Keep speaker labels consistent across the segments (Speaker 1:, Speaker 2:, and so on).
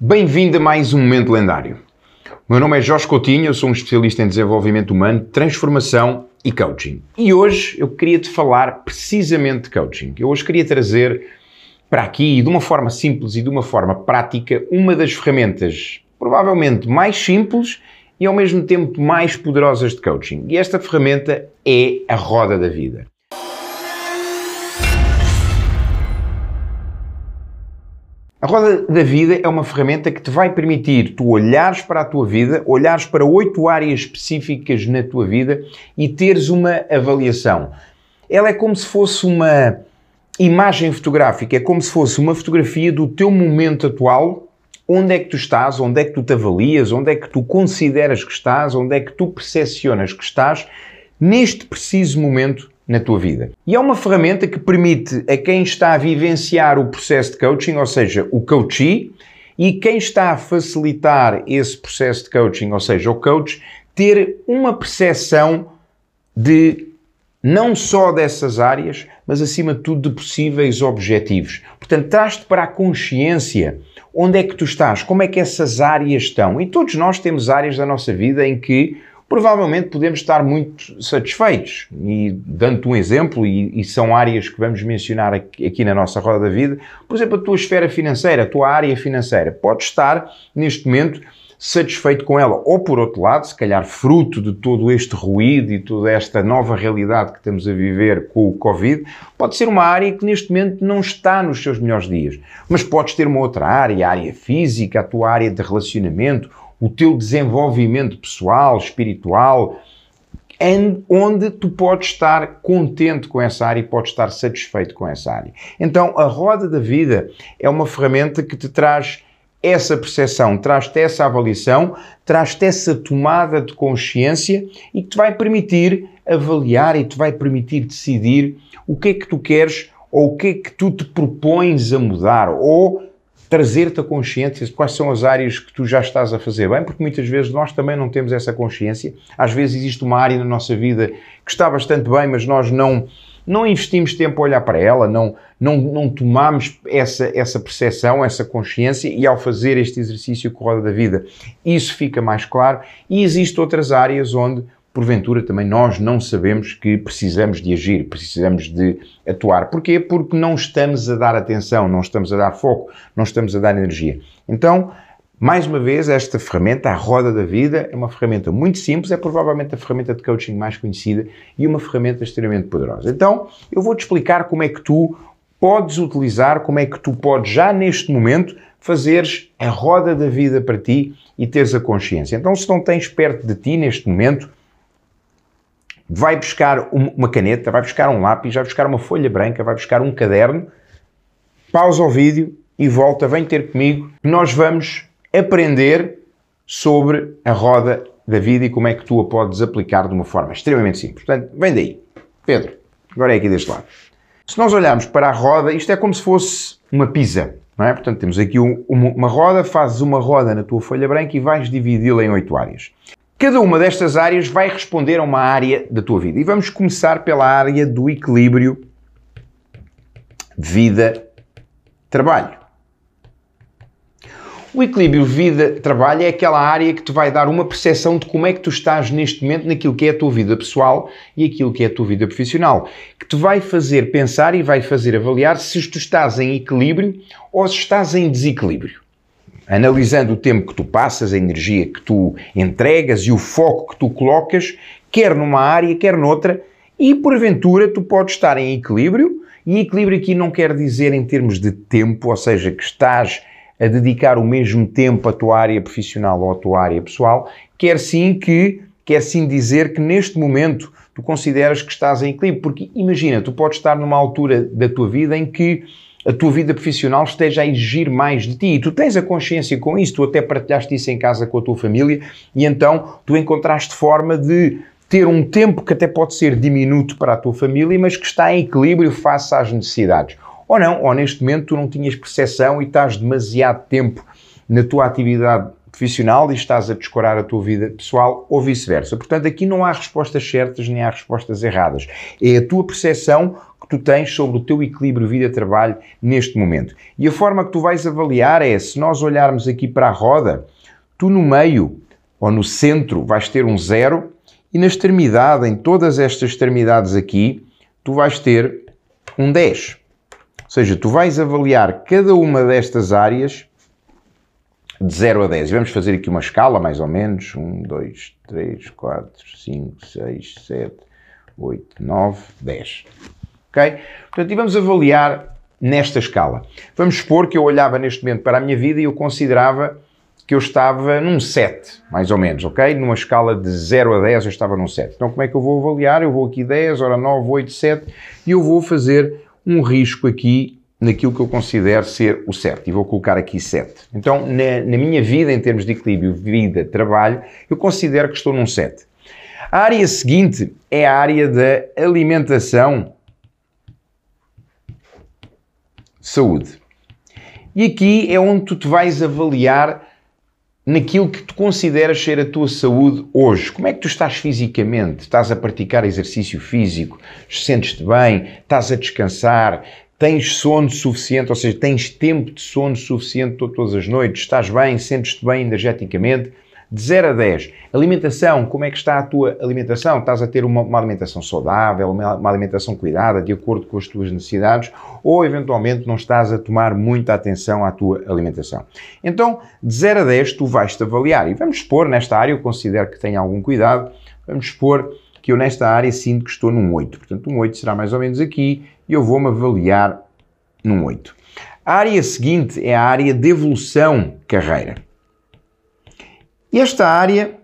Speaker 1: Bem-vindo a mais um Momento Lendário. O meu nome é Jorge Coutinho, eu sou um especialista em desenvolvimento humano, transformação e coaching. E hoje eu queria te falar precisamente de coaching. Eu hoje queria trazer para aqui, de uma forma simples e de uma forma prática, uma das ferramentas provavelmente mais simples e ao mesmo tempo mais poderosas de coaching. E esta ferramenta é a roda da vida. A roda da vida é uma ferramenta que te vai permitir tu olhares para a tua vida, olhares para oito áreas específicas na tua vida e teres uma avaliação. Ela é como se fosse uma imagem fotográfica, é como se fosse uma fotografia do teu momento atual, onde é que tu estás, onde é que tu te avalias, onde é que tu consideras que estás, onde é que tu percepcionas que estás? Neste preciso momento na tua vida. E é uma ferramenta que permite a quem está a vivenciar o processo de coaching, ou seja, o coachee, e quem está a facilitar esse processo de coaching, ou seja, o coach, ter uma percepção de não só dessas áreas, mas acima de tudo de possíveis objetivos. Portanto, traz-te para a consciência onde é que tu estás, como é que essas áreas estão. E todos nós temos áreas da nossa vida em que provavelmente podemos estar muito satisfeitos. E dando-te um exemplo, e, e, são áreas que vamos mencionar aqui, aqui, na nossa roda da vida, por exemplo, a tua esfera financeira, a tua área financeira, pode estar neste momento satisfeito com ela. Ou por outro lado, se calhar fruto de todo este ruído e toda esta nova realidade que estamos a viver com o Covid, pode ser uma área que neste momento não está nos seus melhores dias. Mas podes ter uma outra área, a área física, a tua área de relacionamento, o teu desenvolvimento pessoal, espiritual, onde tu podes estar contente com essa área e podes estar satisfeito com essa área. Então, a roda da vida é uma ferramenta que te traz essa percepção, traz-te essa avaliação, traz-te essa tomada de consciência e que te vai permitir avaliar e te vai permitir decidir o que é que tu queres ou o que é que tu te propões a mudar ou trazer-te a consciência de quais são as áreas que tu já estás a fazer bem, porque muitas vezes nós também não temos essa consciência. Às vezes existe uma área na nossa vida que está bastante bem, mas nós não, não investimos tempo a olhar para ela, não, não, não tomamos essa, essa percepção, essa consciência e ao fazer este exercício com a roda da vida, isso fica mais claro. E existem outras áreas onde porventura também nós não sabemos que precisamos de agir, precisamos de atuar. Porquê? Porque não estamos a dar atenção, não estamos a dar foco, não estamos a dar energia. Então, mais uma vez, esta ferramenta, a roda da vida, é uma ferramenta muito simples, é provavelmente a ferramenta de coaching mais conhecida e uma ferramenta extremamente poderosa. Então, eu vou-te explicar como é que tu podes utilizar, como é que tu podes já neste momento fazeres a roda da vida para ti e teres a consciência. Então, se não tens perto de ti neste momento, vai buscar uma caneta, vai buscar um lápis, vai buscar uma folha branca, vai buscar um caderno, pausa o vídeo e volta, vem ter comigo, nós vamos aprender sobre a roda da vida e como é que tu a podes aplicar de uma forma extremamente simples. Portanto, vem daí. Pedro, agora é aqui deste lado. Se nós olharmos para a roda, isto é como se fosse uma pizza, não é? Portanto, temos aqui um, uma roda, fazes uma roda na tua folha branca e vais dividi-la em oito áreas. Cada uma destas áreas vai responder a uma área da tua vida. E vamos começar pela área do equilíbrio vida-trabalho. O equilíbrio vida-trabalho é aquela área que te vai dar uma percepção de como é que tu estás neste momento naquilo que é a tua vida pessoal e aquilo que é a tua vida profissional, que te vai fazer pensar e vai fazer avaliar se tu estás em equilíbrio ou se estás em desequilíbrio analisando o tempo que tu passas, a energia que tu entregas e o foco que tu colocas, quer numa área, quer noutra, e porventura tu podes estar em equilíbrio, e equilíbrio aqui não quer dizer em termos de tempo, ou seja, que estás a dedicar o mesmo tempo à tua área profissional ou à tua área pessoal, quer sim que quer sim dizer que neste momento tu consideras que estás em equilíbrio, porque imagina, tu podes estar numa altura da tua vida em que a tua vida profissional esteja a exigir mais de ti. E tu tens a consciência com isso, tu até partilhaste isso em casa com a tua família e então tu encontraste forma de ter um tempo que até pode ser diminuto para a tua família, mas que está em equilíbrio face às necessidades. Ou não, ou neste momento tu não tinhas percepção e estás demasiado tempo na tua atividade profissional e estás a descurar a tua vida pessoal ou vice-versa. Portanto, aqui não há respostas certas nem há respostas erradas. É a tua percepção que tu tens sobre o teu equilíbrio vida-trabalho neste momento. E a forma que tu vais avaliar é, se nós olharmos aqui para a roda, tu no meio ou no centro vais ter um zero e na extremidade, em todas estas extremidades aqui, tu vais ter um 10. Ou seja, tu vais avaliar cada uma destas áreas de 0 a 10. E vamos fazer aqui uma escala, mais ou menos. 1, 2, 3, 4, 5, 6, 7, 8, 9, 10. Ok? Portanto, e vamos avaliar nesta escala. Vamos supor que eu olhava neste momento para a minha vida e eu considerava que eu estava num 7, mais ou menos, ok? Numa escala de 0 a 10 eu estava num 7. Então como é que eu vou avaliar? Eu vou aqui 10, ora 9, 8, 7 e eu vou fazer um risco aqui naquilo que eu considero ser o certo. E vou colocar aqui 7. Então, na, na minha vida, em termos de equilíbrio vida-trabalho, eu considero que estou num 7. A área seguinte é a área da alimentação, saúde. E aqui é onde tu te vais avaliar naquilo que tu consideras ser a tua saúde hoje. Como é que tu estás fisicamente? Estás a praticar exercício físico? Sentes-te bem? Estás a descansar? Tens sono suficiente, ou seja, tens tempo de sono suficiente todas as noites, estás bem, sentes-te bem energeticamente. De 0 a 10, alimentação, como é que está a tua alimentação? Estás a ter uma, uma alimentação saudável, uma, uma, alimentação cuidada, de acordo com as tuas necessidades, ou eventualmente não estás a tomar muita atenção à tua alimentação? Então, de 0 a 10, tu vais-te avaliar. E vamos expor nesta área, eu considero que tenha algum cuidado, vamos expor que eu nesta área sinto que estou num 8. Portanto, um 8 será mais ou menos aqui, e eu vou-me avaliar num 8. A área seguinte é a área de evolução carreira. Esta área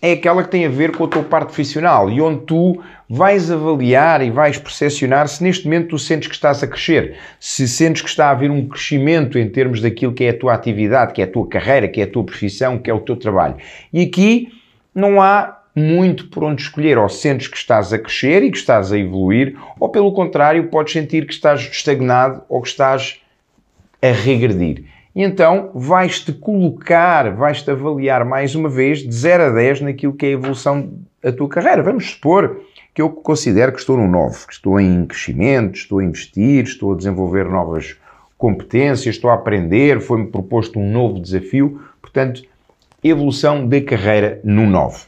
Speaker 1: é aquela que tem a ver com a tua parte profissional e onde tu vais avaliar e vais percepcionar se neste momento tu sentes que estás a crescer, se sentes que está a haver um crescimento em termos daquilo que é a tua atividade, que é a tua carreira, que é a tua profissão, que é o teu trabalho. E aqui não há muito por onde escolher. Ou sentes que estás a crescer e que estás a evoluir, ou pelo contrário, podes sentir que estás estagnado ou que estás a regredir. E então vais-te colocar, vais-te avaliar mais uma vez de 0 a 10 naquilo que é a evolução da tua carreira. Vamos supor que eu considero que estou no 9, que estou em crescimento, estou a investir, estou a desenvolver novas competências, estou a aprender, foi-me proposto um novo desafio, portanto, evolução da carreira no 9.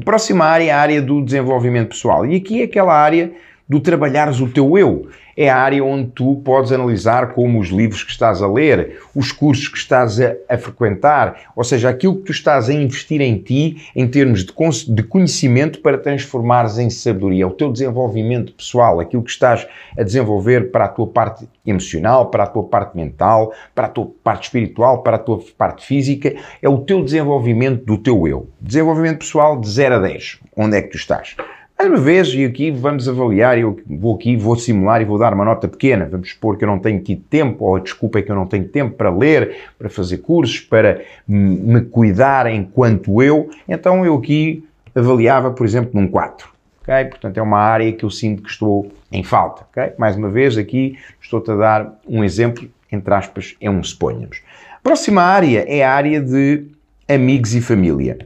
Speaker 1: A próxima área é a área do desenvolvimento pessoal. E aqui é aquela área do trabalhares o teu eu. É a área onde tu podes analisar como os livros que estás a ler, os cursos que estás a, a frequentar, ou seja, aquilo que tu estás a investir em ti em termos de, de conhecimento para transformares em sabedoria, o teu desenvolvimento pessoal, aquilo que estás a desenvolver para a tua parte emocional, para a tua parte mental, para a tua parte espiritual, para a tua parte física, é o teu desenvolvimento do teu eu. Desenvolvimento pessoal de 0 a 10. Onde é que tu estás? Mais uma vez, e aqui vamos avaliar, eu vou aqui, vou simular e vou dar uma nota pequena. Vamos supor que eu não tenho tido tempo, ou a desculpa é que eu não tenho tempo para ler, para fazer cursos, para me cuidar enquanto eu. Então eu aqui avaliava, por exemplo, num 4. Okay? Portanto, é uma área que eu sinto que estou em falta. Okay? Mais uma vez, aqui estou-te a dar um exemplo, entre aspas, é um suponhamos. Próxima área é a área de amigos e família.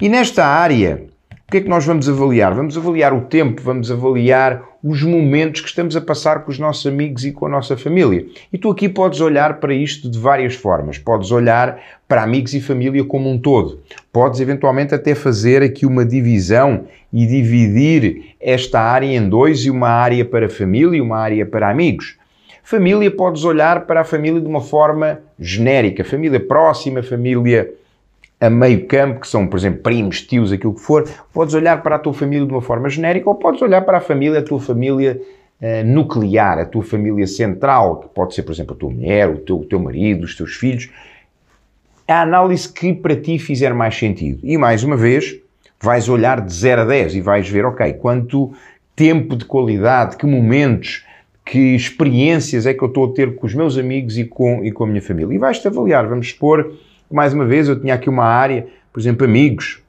Speaker 1: E nesta área, o que é que nós vamos avaliar? Vamos avaliar o tempo, vamos avaliar os momentos que estamos a passar com os nossos amigos e com a nossa família. E tu aqui podes olhar para isto de várias formas. Podes olhar para amigos e família como um todo. Podes eventualmente até fazer aqui uma divisão e dividir esta área em dois e uma área para família e uma área para amigos. Família, podes olhar para a família de uma forma genérica, família próxima, família a meio campo, que são, por exemplo, primos, tios, aquilo que for, podes olhar para a tua família de uma forma genérica ou podes olhar para a família, a tua família uh, nuclear, a tua família central, que pode ser, por exemplo, a tua mulher, o teu, o teu marido, os teus filhos. A análise que para ti fizer mais sentido. E mais uma vez, vais olhar de 0 a 10 e vais ver, ok, quanto tempo de qualidade, que momentos, que experiências é que eu estou a ter com os meus amigos e com, e com a minha família. E vais-te avaliar, vamos expor mais uma vez, eu tinha aqui uma área, por exemplo, amigos,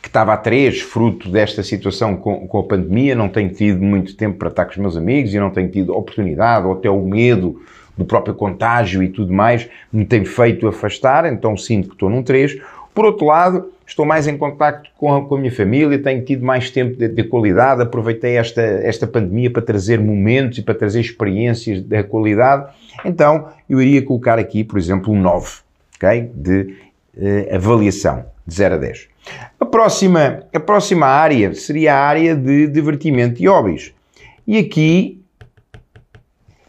Speaker 1: que estava a três, fruto desta situação com, com a pandemia, não tenho tido muito tempo para estar com os meus amigos e não tenho tido oportunidade ou até o medo do próprio contágio e tudo mais me tem feito afastar, então sinto que estou num 3. Por outro lado, estou mais em contato com a, com a minha família, tenho tido mais tempo de, de, qualidade, aproveitei esta, esta pandemia para trazer momentos e para trazer experiências de qualidade. Então, eu iria colocar aqui, por exemplo, um 9, ok? De uh, avaliação, de 0 a 10. A próxima, a próxima área seria a área de divertimento e hobbies. E aqui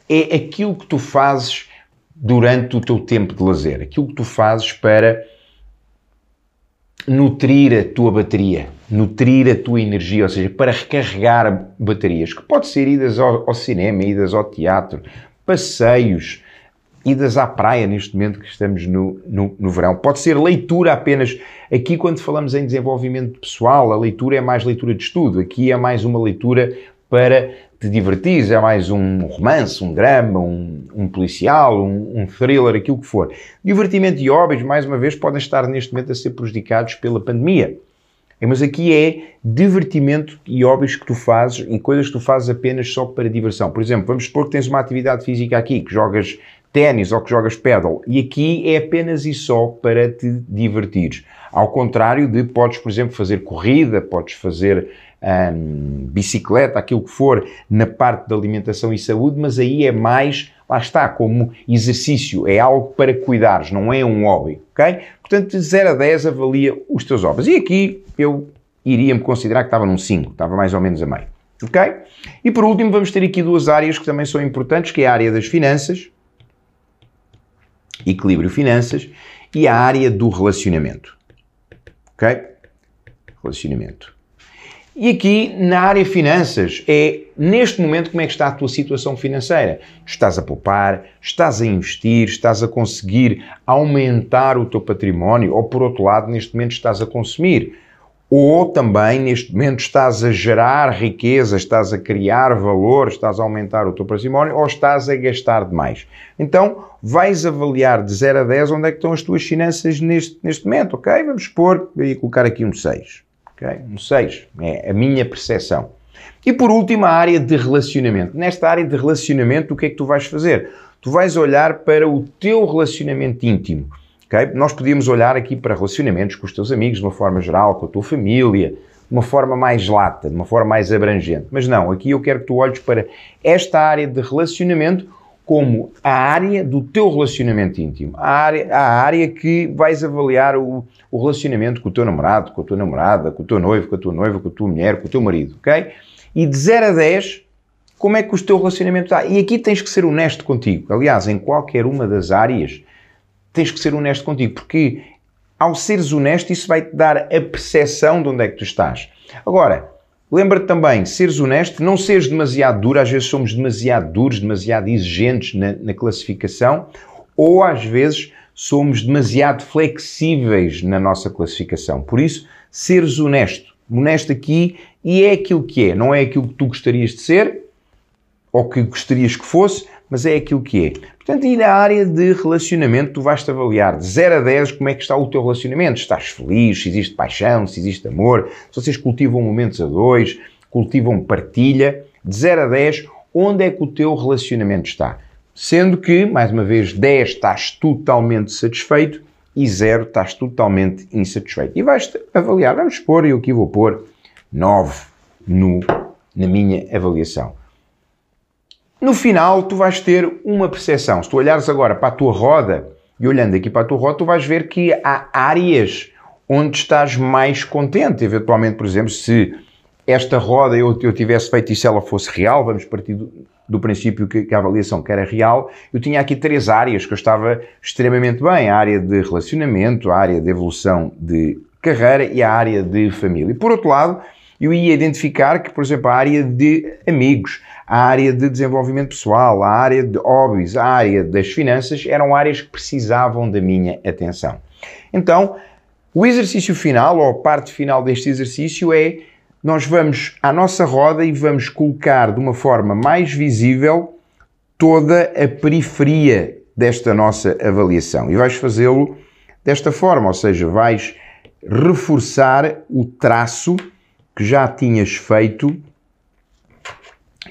Speaker 1: é aquilo que tu fazes durante o teu tempo de lazer, aquilo que tu fazes para nutrir a tua bateria, nutrir a tua energia, ou seja, para recarregar baterias, que pode ser idas ao, ao cinema, idas ao teatro, passeios, idas à praia neste momento que estamos no, no, no, verão. Pode ser leitura apenas. Aqui, quando falamos em desenvolvimento pessoal, a leitura é mais leitura de estudo. Aqui é mais uma leitura para te divertir, é mais um romance, um drama, um, um policial, um, um, thriller, aquilo que for. Divertimento e hobbies, mais uma vez, podem estar neste momento a ser prejudicados pela pandemia. Mas aqui é divertimento e hobbies que tu fazes e coisas que tu fazes apenas só para diversão. Por exemplo, vamos supor que tens uma atividade física aqui, que jogas ténis ou que jogas pedal, e aqui é apenas e só para te divertires. Ao contrário de podes, por exemplo, fazer corrida, podes fazer hum, bicicleta, aquilo que for, na parte da alimentação e saúde, mas aí é mais, lá está, como exercício, é algo para cuidares, não é um hobby, ok? Portanto, de 0 a 10 avalia os teus hobbies. E aqui eu iria-me considerar que estava num 5, estava mais ou menos a meio, ok? E por último vamos ter aqui duas áreas que também são importantes, que é a área das finanças, equilíbrio finanças, e a área do relacionamento, ok? Relacionamento. E aqui na área finanças é neste momento como é que está a tua situação financeira? Estás a poupar, estás a investir, estás a conseguir aumentar o teu património ou por outro lado neste momento estás a consumir? Ou também neste momento estás a gerar riqueza, estás a criar valor, estás a aumentar o teu património ou estás a gastar demais? Então vais avaliar de 0 a 10 onde é que estão as tuas finanças neste, neste momento, ok? Vamos pôr e colocar aqui um 6. Okay? Um 6 é a minha percepção. E por último, a área de relacionamento. Nesta área de relacionamento, o que é que tu vais fazer? Tu vais olhar para o teu relacionamento íntimo. Okay? Nós podíamos olhar aqui para relacionamentos com os teus amigos, de uma forma geral, com a tua família, de uma forma mais lata, de uma forma mais abrangente. Mas não, aqui eu quero que tu olhes para esta área de relacionamento como a área do teu relacionamento íntimo, a área, a área que vais avaliar o, o, relacionamento com o teu namorado, com a tua namorada, com o teu noivo, com a tua noiva, com a tua mulher, com o teu marido, ok? E de 0 a 10, como é que o teu relacionamento está? E aqui tens que ser honesto contigo. Aliás, em qualquer uma das áreas, tens que ser honesto contigo, porque ao seres honesto, isso vai-te dar a percepção de onde é que tu estás. Agora, Lembra-te também, seres honesto, não seres demasiado duro, às vezes somos demasiado duros, demasiado exigentes na, na classificação, ou às vezes somos demasiado flexíveis na nossa classificação. Por isso, seres honesto. Honesto aqui e é aquilo que é, não é aquilo que tu gostarias de ser ou que gostarias que fosse, mas é aquilo que é. Portanto, e na área de relacionamento, tu vais-te avaliar de 0 a 10 como é que está o teu relacionamento. Estás feliz, se existe paixão, se existe amor, se vocês cultivam momentos a dois, cultivam partilha. De 0 a 10, onde é que o teu relacionamento está? Sendo que, mais uma vez, 10 estás totalmente satisfeito e 0 estás totalmente insatisfeito. E vais-te avaliar. Vamos pôr, eu aqui vou pôr 9 no, na minha avaliação. No final, tu vais ter uma percepção. Se tu olhares agora para a tua roda e olhando aqui para a tua roda, tu vais ver que há áreas onde estás mais contente. Eventualmente, por exemplo, se esta roda eu, eu tivesse feito e se ela fosse real, vamos partir do, do princípio que, que, a avaliação que era real, eu tinha aqui três áreas que eu estava extremamente bem. A área de relacionamento, a área de evolução de carreira e a área de família. E por outro lado, eu ia identificar que, por exemplo, a área de amigos, a área de desenvolvimento pessoal, a área de hobbies, a área das finanças eram áreas que precisavam da minha atenção. Então, o exercício final, ou a parte final deste exercício, é nós vamos à nossa roda e vamos colocar de uma forma mais visível toda a periferia desta nossa avaliação. E vais fazê-lo desta forma, ou seja, vais reforçar o traço que já tinhas feito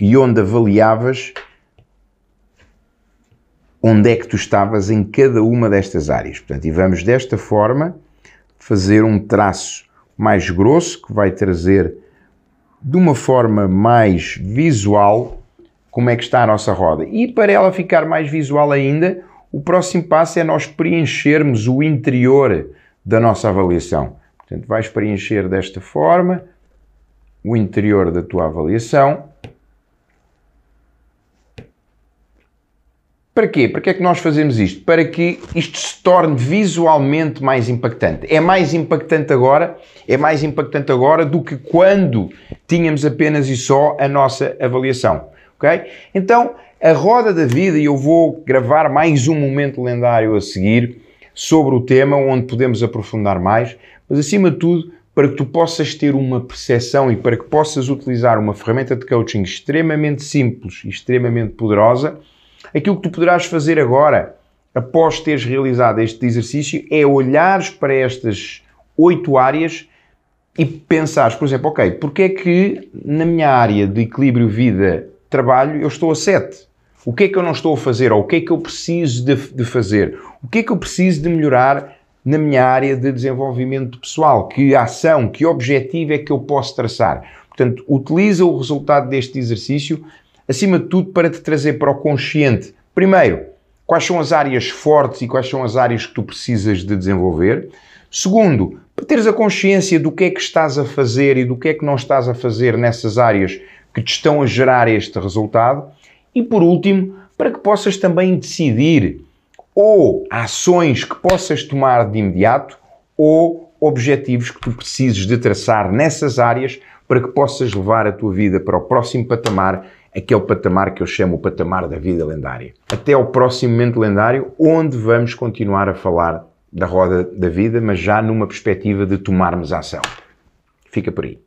Speaker 1: e onde avaliavas onde é que tu estavas em cada uma destas áreas. Portanto, e vamos desta forma fazer um traço mais grosso que vai trazer de uma forma mais visual como é que está a nossa roda. E para ela ficar mais visual ainda, o próximo passo é nós preenchermos o interior da nossa avaliação. Portanto, vais preencher desta forma o interior da tua avaliação. Para quê? Para que é que nós fazemos isto? Para que isto se torne visualmente mais impactante. É mais impactante agora, é mais impactante agora do que quando tínhamos apenas e só a nossa avaliação. Ok? Então, a roda da vida, e eu vou gravar mais um momento lendário a seguir sobre o tema, onde podemos aprofundar mais, mas acima de tudo, para que tu possas ter uma percepção e para que possas utilizar uma ferramenta de coaching extremamente simples e extremamente poderosa, aquilo que tu poderás fazer agora, após teres realizado este exercício, é olhares para estas oito áreas e pensares, por exemplo, ok, porque é que na minha área de equilíbrio vida-trabalho eu estou a 7? O que é que eu não estou a fazer? Ou o que é que eu preciso de, de fazer? O que é que eu preciso de melhorar na minha área de desenvolvimento pessoal? Que ação, que objetivo é que eu posso traçar? Portanto, utiliza o resultado deste exercício, acima de tudo, para te trazer para o consciente. Primeiro, quais são as áreas fortes e quais são as áreas que tu precisas de desenvolver. Segundo, para teres a consciência do que é que estás a fazer e do que é que não estás a fazer nessas áreas que te estão a gerar este resultado. E por último, para que possas também decidir ou ações que possas tomar de imediato ou objetivos que tu precises de traçar nessas áreas para que possas levar a tua vida para o próximo patamar, aquele patamar que eu chamo o patamar da vida lendária. Até ao próximo momento lendário, onde vamos continuar a falar da roda da vida, mas já numa perspectiva de tomarmos ação. Fica por aí.